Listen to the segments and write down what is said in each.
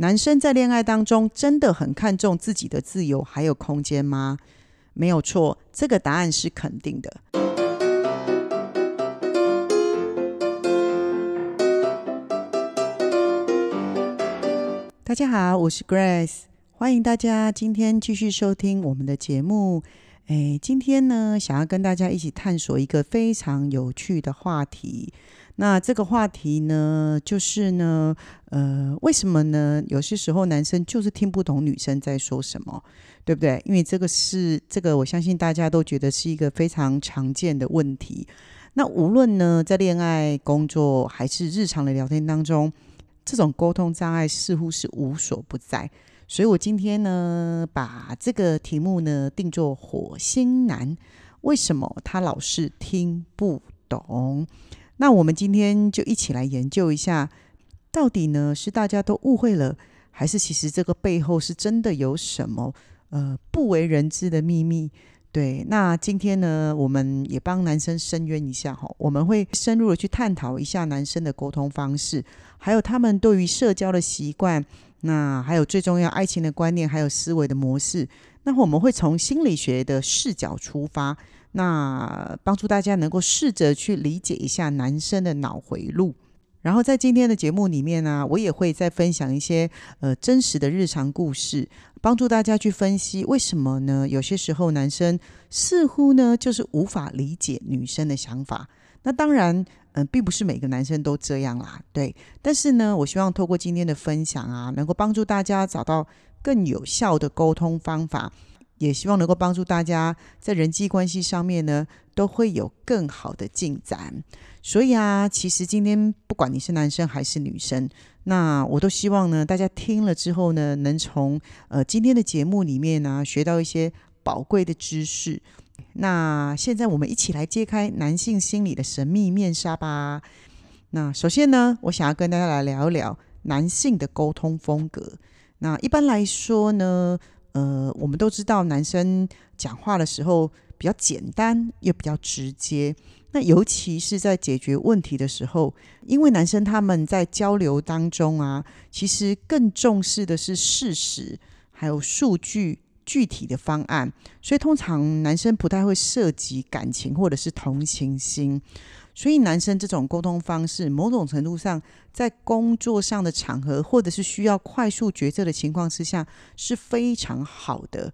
男生在恋爱当中真的很看重自己的自由还有空间吗？没有错，这个答案是肯定的。大家好，我是 Grace，欢迎大家今天继续收听我们的节目。诶，今天呢，想要跟大家一起探索一个非常有趣的话题。那这个话题呢，就是呢，呃，为什么呢？有些时候男生就是听不懂女生在说什么，对不对？因为这个是这个，我相信大家都觉得是一个非常常见的问题。那无论呢，在恋爱、工作还是日常的聊天当中，这种沟通障碍似乎是无所不在。所以我今天呢，把这个题目呢定做“火星男”，为什么他老是听不懂？那我们今天就一起来研究一下，到底呢是大家都误会了，还是其实这个背后是真的有什么呃不为人知的秘密？对，那今天呢，我们也帮男生申冤一下哈，我们会深入的去探讨一下男生的沟通方式，还有他们对于社交的习惯，那还有最重要爱情的观念，还有思维的模式。那我们会从心理学的视角出发。那帮助大家能够试着去理解一下男生的脑回路，然后在今天的节目里面呢，我也会再分享一些呃真实的日常故事，帮助大家去分析为什么呢？有些时候男生似乎呢就是无法理解女生的想法。那当然，嗯，并不是每个男生都这样啦，对。但是呢，我希望透过今天的分享啊，能够帮助大家找到更有效的沟通方法。也希望能够帮助大家在人际关系上面呢，都会有更好的进展。所以啊，其实今天不管你是男生还是女生，那我都希望呢，大家听了之后呢，能从呃今天的节目里面呢，学到一些宝贵的知识。那现在我们一起来揭开男性心理的神秘面纱吧。那首先呢，我想要跟大家来聊一聊男性的沟通风格。那一般来说呢，呃，我们都知道，男生讲话的时候比较简单，又比较直接。那尤其是在解决问题的时候，因为男生他们在交流当中啊，其实更重视的是事实，还有数据、具体的方案，所以通常男生不太会涉及感情或者是同情心。所以，男生这种沟通方式，某种程度上，在工作上的场合，或者是需要快速决策的情况之下，是非常好的。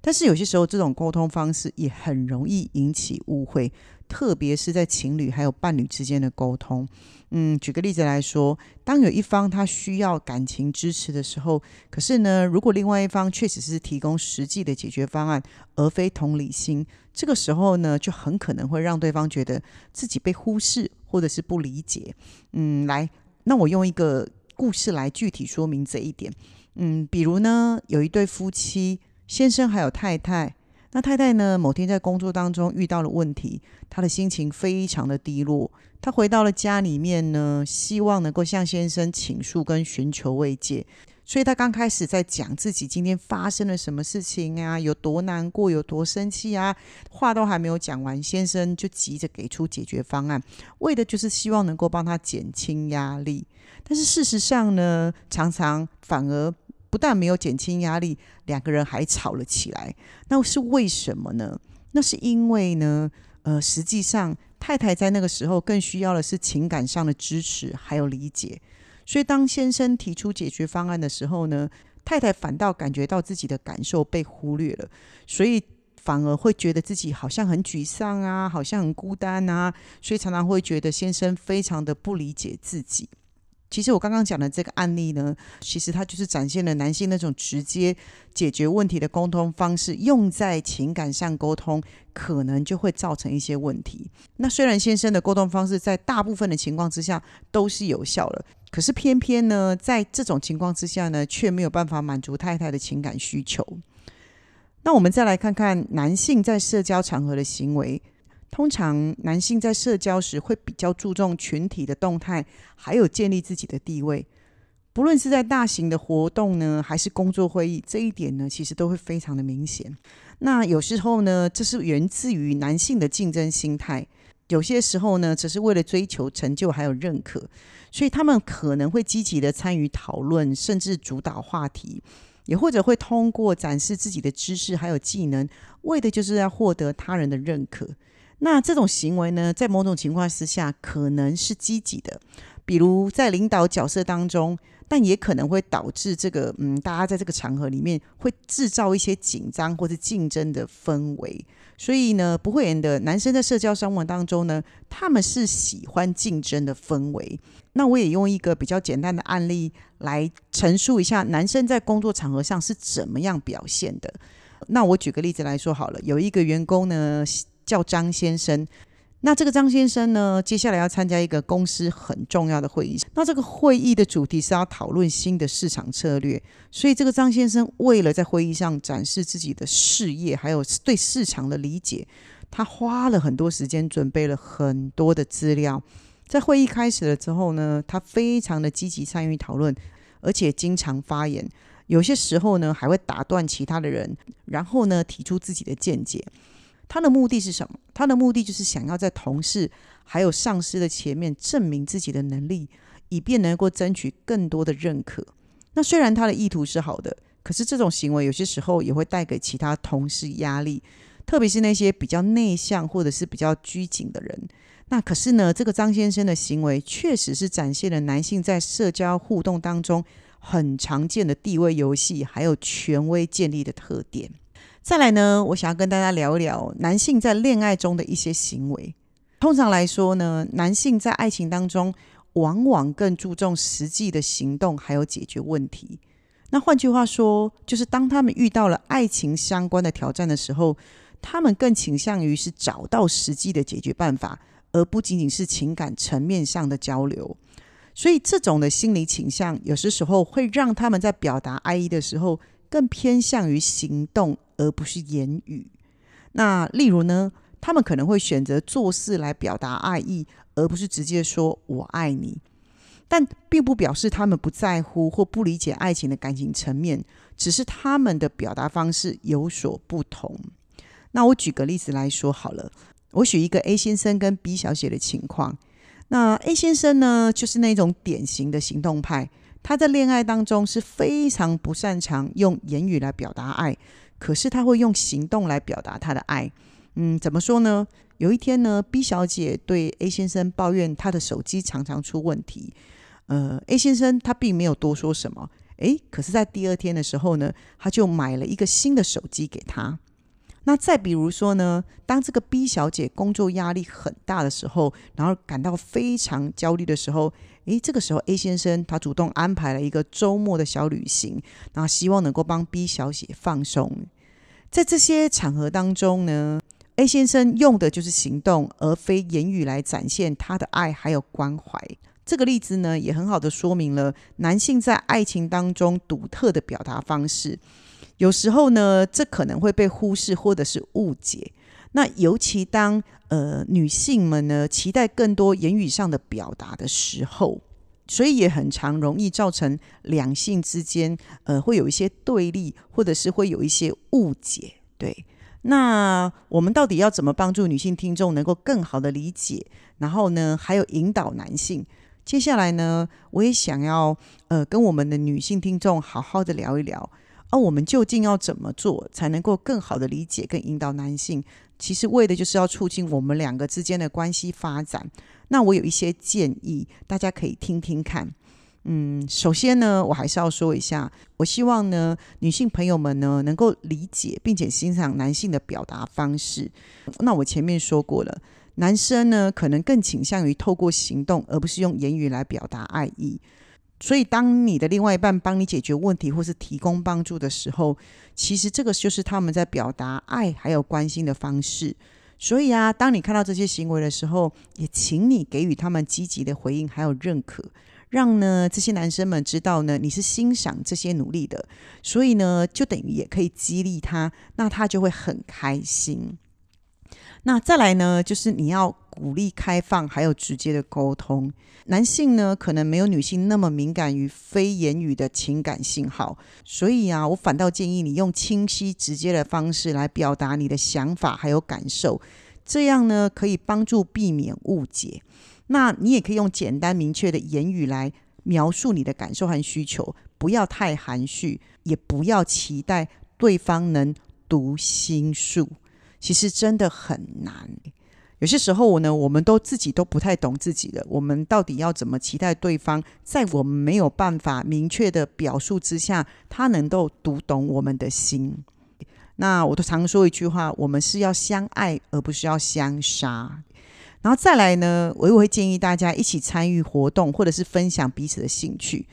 但是，有些时候，这种沟通方式也很容易引起误会。特别是在情侣还有伴侣之间的沟通，嗯，举个例子来说，当有一方他需要感情支持的时候，可是呢，如果另外一方确实是提供实际的解决方案，而非同理心，这个时候呢，就很可能会让对方觉得自己被忽视或者是不理解。嗯，来，那我用一个故事来具体说明这一点。嗯，比如呢，有一对夫妻，先生还有太太。那太太呢？某天在工作当中遇到了问题，她的心情非常的低落。她回到了家里面呢，希望能够向先生倾诉跟寻求慰藉。所以她刚开始在讲自己今天发生了什么事情啊，有多难过，有多生气啊，话都还没有讲完，先生就急着给出解决方案，为的就是希望能够帮他减轻压力。但是事实上呢，常常反而。不但没有减轻压力，两个人还吵了起来。那是为什么呢？那是因为呢，呃，实际上太太在那个时候更需要的是情感上的支持还有理解。所以当先生提出解决方案的时候呢，太太反倒感觉到自己的感受被忽略了，所以反而会觉得自己好像很沮丧啊，好像很孤单啊，所以常常会觉得先生非常的不理解自己。其实我刚刚讲的这个案例呢，其实它就是展现了男性那种直接解决问题的沟通方式，用在情感上沟通，可能就会造成一些问题。那虽然先生的沟通方式在大部分的情况之下都是有效的，可是偏偏呢，在这种情况之下呢，却没有办法满足太太的情感需求。那我们再来看看男性在社交场合的行为。通常男性在社交时会比较注重群体的动态，还有建立自己的地位。不论是在大型的活动呢，还是工作会议，这一点呢，其实都会非常的明显。那有时候呢，这是源自于男性的竞争心态。有些时候呢，只是为了追求成就还有认可，所以他们可能会积极的参与讨论，甚至主导话题，也或者会通过展示自己的知识还有技能，为的就是要获得他人的认可。那这种行为呢，在某种情况之下可能是积极的，比如在领导角色当中。但也可能会导致这个，嗯，大家在这个场合里面会制造一些紧张或者竞争的氛围。所以呢，不会演的男生在社交生活当中呢，他们是喜欢竞争的氛围。那我也用一个比较简单的案例来陈述一下，男生在工作场合上是怎么样表现的。那我举个例子来说好了，有一个员工呢叫张先生。那这个张先生呢，接下来要参加一个公司很重要的会议。那这个会议的主题是要讨论新的市场策略，所以这个张先生为了在会议上展示自己的事业，还有对市场的理解，他花了很多时间准备了很多的资料。在会议开始了之后呢，他非常的积极参与讨论，而且经常发言，有些时候呢还会打断其他的人，然后呢提出自己的见解。他的目的是什么？他的目的就是想要在同事还有上司的前面证明自己的能力，以便能够争取更多的认可。那虽然他的意图是好的，可是这种行为有些时候也会带给其他同事压力，特别是那些比较内向或者是比较拘谨的人。那可是呢，这个张先生的行为确实是展现了男性在社交互动当中很常见的地位游戏还有权威建立的特点。再来呢，我想要跟大家聊一聊男性在恋爱中的一些行为。通常来说呢，男性在爱情当中往往更注重实际的行动，还有解决问题。那换句话说，就是当他们遇到了爱情相关的挑战的时候，他们更倾向于是找到实际的解决办法，而不仅仅是情感层面上的交流。所以，这种的心理倾向，有些时候会让他们在表达爱意的时候。更偏向于行动而不是言语。那例如呢，他们可能会选择做事来表达爱意，而不是直接说“我爱你”。但并不表示他们不在乎或不理解爱情的感情层面，只是他们的表达方式有所不同。那我举个例子来说好了，我举一个 A 先生跟 B 小姐的情况。那 A 先生呢，就是那种典型的行动派。他在恋爱当中是非常不擅长用言语来表达爱，可是他会用行动来表达他的爱。嗯，怎么说呢？有一天呢，B 小姐对 A 先生抱怨他的手机常常出问题。呃，A 先生他并没有多说什么。诶，可是，在第二天的时候呢，他就买了一个新的手机给他。那再比如说呢，当这个 B 小姐工作压力很大的时候，然后感到非常焦虑的时候。诶，这个时候 A 先生他主动安排了一个周末的小旅行，然后希望能够帮 B 小姐放松。在这些场合当中呢，A 先生用的就是行动，而非言语来展现他的爱还有关怀。这个例子呢，也很好的说明了男性在爱情当中独特的表达方式。有时候呢，这可能会被忽视或者是误解。那尤其当呃女性们呢期待更多言语上的表达的时候，所以也很常容易造成两性之间呃会有一些对立，或者是会有一些误解。对，那我们到底要怎么帮助女性听众能够更好的理解？然后呢，还有引导男性？接下来呢，我也想要呃跟我们的女性听众好好的聊一聊，而我们究竟要怎么做才能够更好的理解跟引导男性？其实为的就是要促进我们两个之间的关系发展。那我有一些建议，大家可以听听看。嗯，首先呢，我还是要说一下，我希望呢，女性朋友们呢能够理解并且欣赏男性的表达方式。那我前面说过了，男生呢可能更倾向于透过行动，而不是用言语来表达爱意。所以，当你的另外一半帮你解决问题或是提供帮助的时候，其实这个就是他们在表达爱还有关心的方式。所以啊，当你看到这些行为的时候，也请你给予他们积极的回应还有认可，让呢这些男生们知道呢你是欣赏这些努力的。所以呢，就等于也可以激励他，那他就会很开心。那再来呢，就是你要鼓励开放，还有直接的沟通。男性呢，可能没有女性那么敏感于非言语的情感信号，所以啊，我反倒建议你用清晰直接的方式来表达你的想法还有感受。这样呢可以帮助避免误解。那你也可以用简单明确的言语来描述你的感受和需求，不要太含蓄，也不要期待对方能读心术。其实真的很难。有些时候呢，我们都自己都不太懂自己的，我们到底要怎么期待对方，在我们没有办法明确的表述之下，他能够读懂我们的心？那我都常说一句话：我们是要相爱，而不是要相杀。然后再来呢，我也会建议大家一起参与活动，或者是分享彼此的兴趣。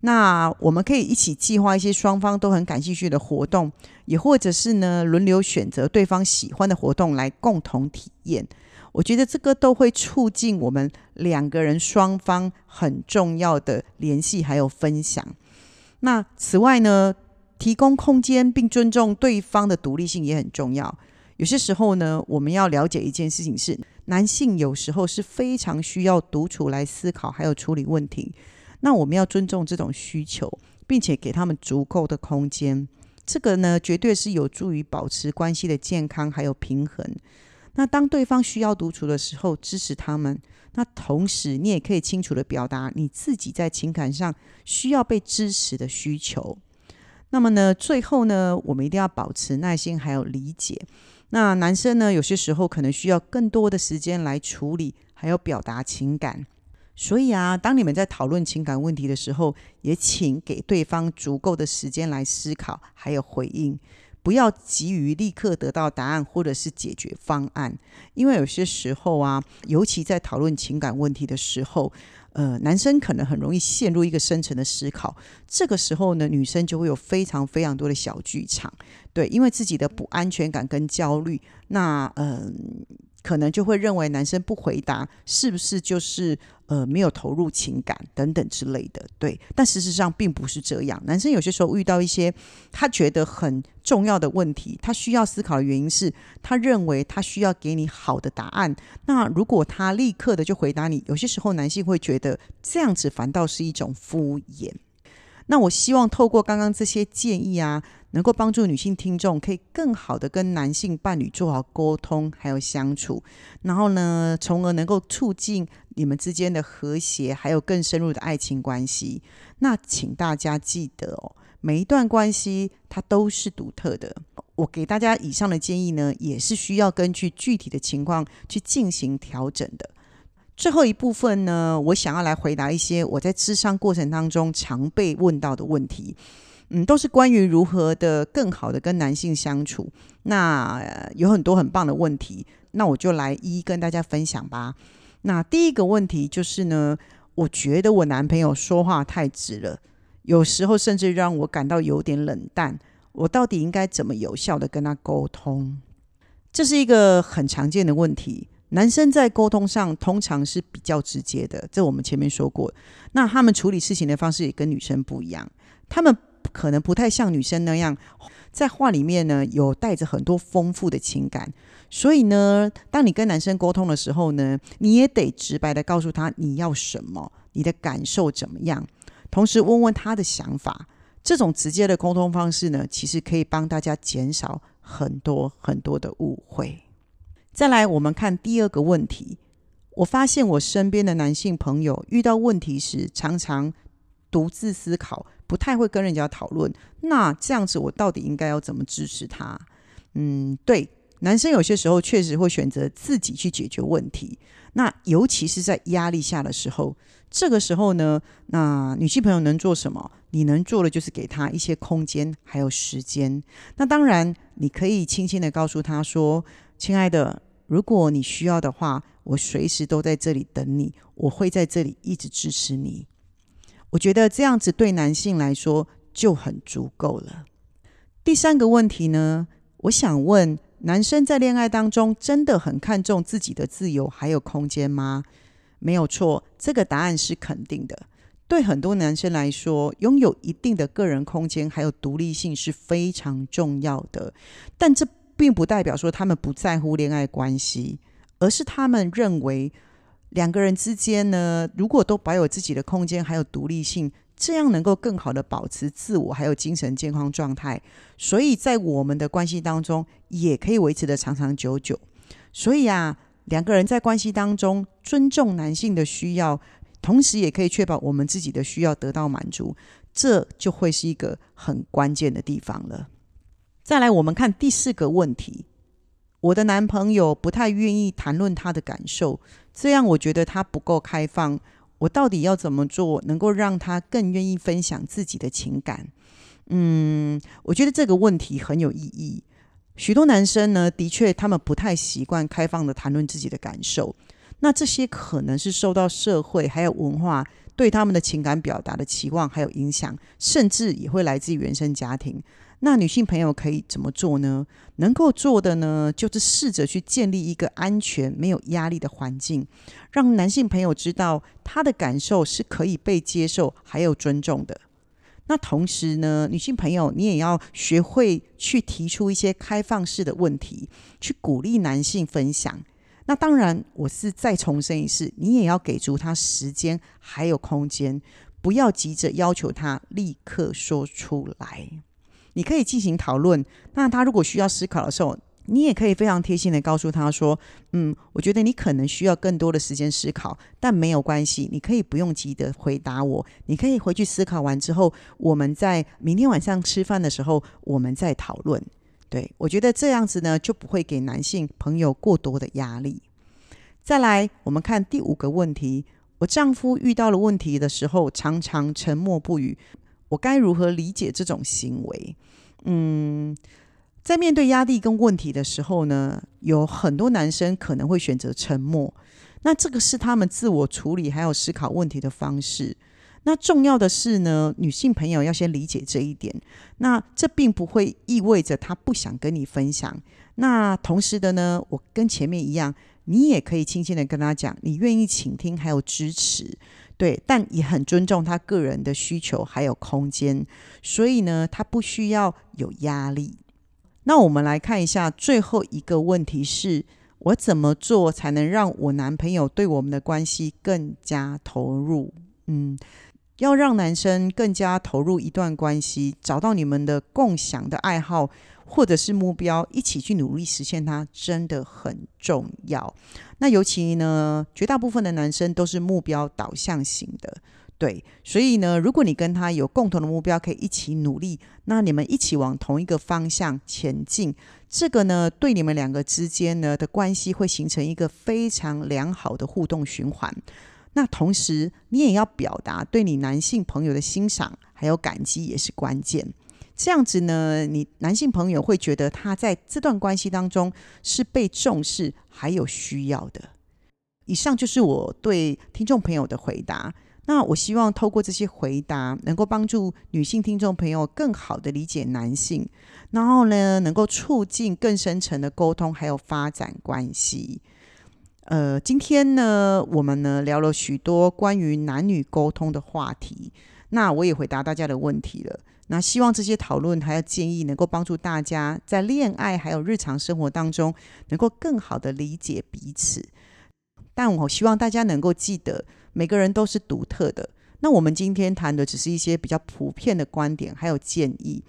那我们可以一起计划一些双方都很感兴趣的活动，也或者是呢轮流选择对方喜欢的活动来共同体验。我觉得这个都会促进我们两个人双方很重要的联系还有分享。那此外呢，提供空间并尊重对方的独立性也很重要。有些时候呢，我们要了解一件事情是，男性有时候是非常需要独处来思考还有处理问题。那我们要尊重这种需求，并且给他们足够的空间。这个呢，绝对是有助于保持关系的健康还有平衡。那当对方需要独处的时候，支持他们；那同时，你也可以清楚的表达你自己在情感上需要被支持的需求。那么呢，最后呢，我们一定要保持耐心还有理解。那男生呢，有些时候可能需要更多的时间来处理还有表达情感。所以啊，当你们在讨论情感问题的时候，也请给对方足够的时间来思考还有回应。不要急于立刻得到答案或者是解决方案，因为有些时候啊，尤其在讨论情感问题的时候，呃，男生可能很容易陷入一个深层的思考。这个时候呢，女生就会有非常非常多的小剧场，对，因为自己的不安全感跟焦虑，那嗯。可能就会认为男生不回答是不是就是呃没有投入情感等等之类的，对。但事实上并不是这样。男生有些时候遇到一些他觉得很重要的问题，他需要思考的原因是他认为他需要给你好的答案。那如果他立刻的就回答你，有些时候男性会觉得这样子反倒是一种敷衍。那我希望透过刚刚这些建议啊。能够帮助女性听众可以更好的跟男性伴侣做好沟通，还有相处，然后呢，从而能够促进你们之间的和谐，还有更深入的爱情关系。那请大家记得哦，每一段关系它都是独特的。我给大家以上的建议呢，也是需要根据具体的情况去进行调整的。最后一部分呢，我想要来回答一些我在智商过程当中常被问到的问题。嗯，都是关于如何的更好的跟男性相处。那有很多很棒的问题，那我就来一一跟大家分享吧。那第一个问题就是呢，我觉得我男朋友说话太直了，有时候甚至让我感到有点冷淡。我到底应该怎么有效的跟他沟通？这是一个很常见的问题。男生在沟通上通常是比较直接的，这我们前面说过。那他们处理事情的方式也跟女生不一样，他们。可能不太像女生那样，在话里面呢有带着很多丰富的情感，所以呢，当你跟男生沟通的时候呢，你也得直白的告诉他你要什么，你的感受怎么样，同时问问他的想法。这种直接的沟通方式呢，其实可以帮大家减少很多很多的误会。再来，我们看第二个问题，我发现我身边的男性朋友遇到问题时，常常独自思考。不太会跟人家讨论，那这样子我到底应该要怎么支持他？嗯，对，男生有些时候确实会选择自己去解决问题，那尤其是在压力下的时候，这个时候呢，那女性朋友能做什么？你能做的就是给他一些空间还有时间。那当然，你可以轻轻的告诉他说：“亲爱的，如果你需要的话，我随时都在这里等你，我会在这里一直支持你。”我觉得这样子对男性来说就很足够了。第三个问题呢，我想问：男生在恋爱当中真的很看重自己的自由还有空间吗？没有错，这个答案是肯定的。对很多男生来说，拥有一定的个人空间还有独立性是非常重要的。但这并不代表说他们不在乎恋爱关系，而是他们认为。两个人之间呢，如果都保有自己的空间还有独立性，这样能够更好的保持自我还有精神健康状态，所以在我们的关系当中也可以维持的长长久久。所以啊，两个人在关系当中尊重男性的需要，同时也可以确保我们自己的需要得到满足，这就会是一个很关键的地方了。再来，我们看第四个问题：我的男朋友不太愿意谈论他的感受，这样我觉得他不够开放。我到底要怎么做，能够让他更愿意分享自己的情感？嗯，我觉得这个问题很有意义。许多男生呢，的确他们不太习惯开放的谈论自己的感受。那这些可能是受到社会还有文化对他们的情感表达的期望还有影响，甚至也会来自于原生家庭。那女性朋友可以怎么做呢？能够做的呢，就是试着去建立一个安全、没有压力的环境，让男性朋友知道他的感受是可以被接受还有尊重的。那同时呢，女性朋友你也要学会去提出一些开放式的问题，去鼓励男性分享。那当然，我是再重申一次，你也要给足他时间还有空间，不要急着要求他立刻说出来。你可以进行讨论。那他如果需要思考的时候，你也可以非常贴心的告诉他说：“嗯，我觉得你可能需要更多的时间思考，但没有关系，你可以不用急着回答我，你可以回去思考完之后，我们在明天晚上吃饭的时候，我们再讨论。”对我觉得这样子呢，就不会给男性朋友过多的压力。再来，我们看第五个问题：我丈夫遇到了问题的时候，常常沉默不语。我该如何理解这种行为？嗯，在面对压力跟问题的时候呢，有很多男生可能会选择沉默。那这个是他们自我处理还有思考问题的方式。那重要的是呢，女性朋友要先理解这一点。那这并不会意味着他不想跟你分享。那同时的呢，我跟前面一样，你也可以轻轻的跟他讲，你愿意倾听还有支持。对，但也很尊重他个人的需求还有空间，所以呢，他不需要有压力。那我们来看一下最后一个问题是：我怎么做才能让我男朋友对我们的关系更加投入？嗯，要让男生更加投入一段关系，找到你们的共享的爱好。或者是目标，一起去努力实现它，真的很重要。那尤其呢，绝大部分的男生都是目标导向型的，对。所以呢，如果你跟他有共同的目标，可以一起努力，那你们一起往同一个方向前进，这个呢，对你们两个之间呢的关系会形成一个非常良好的互动循环。那同时，你也要表达对你男性朋友的欣赏还有感激，也是关键。这样子呢，你男性朋友会觉得他在这段关系当中是被重视还有需要的。以上就是我对听众朋友的回答。那我希望透过这些回答，能够帮助女性听众朋友更好的理解男性，然后呢，能够促进更深层的沟通还有发展关系。呃，今天呢，我们呢聊了许多关于男女沟通的话题，那我也回答大家的问题了。那希望这些讨论还有建议能够帮助大家在恋爱还有日常生活当中能够更好的理解彼此。但我希望大家能够记得，每个人都是独特的。那我们今天谈的只是一些比较普遍的观点还有建议。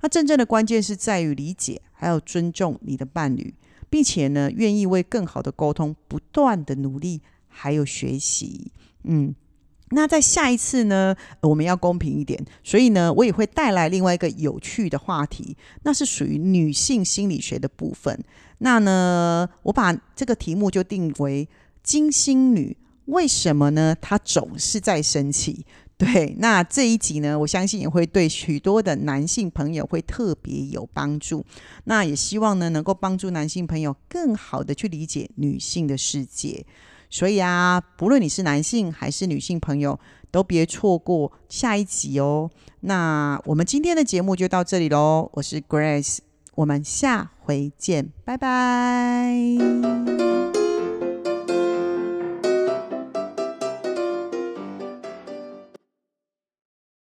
那真正的关键是在于理解还有尊重你的伴侣，并且呢，愿意为更好的沟通不断的努力还有学习。嗯。那在下一次呢，我们要公平一点，所以呢，我也会带来另外一个有趣的话题，那是属于女性心理学的部分。那呢，我把这个题目就定为“金星女”，为什么呢？她总是在生气。对，那这一集呢，我相信也会对许多的男性朋友会特别有帮助。那也希望呢，能够帮助男性朋友更好的去理解女性的世界。所以啊，不论你是男性还是女性朋友，都别错过下一集哦。那我们今天的节目就到这里喽，我是 Grace，我们下回见，拜拜。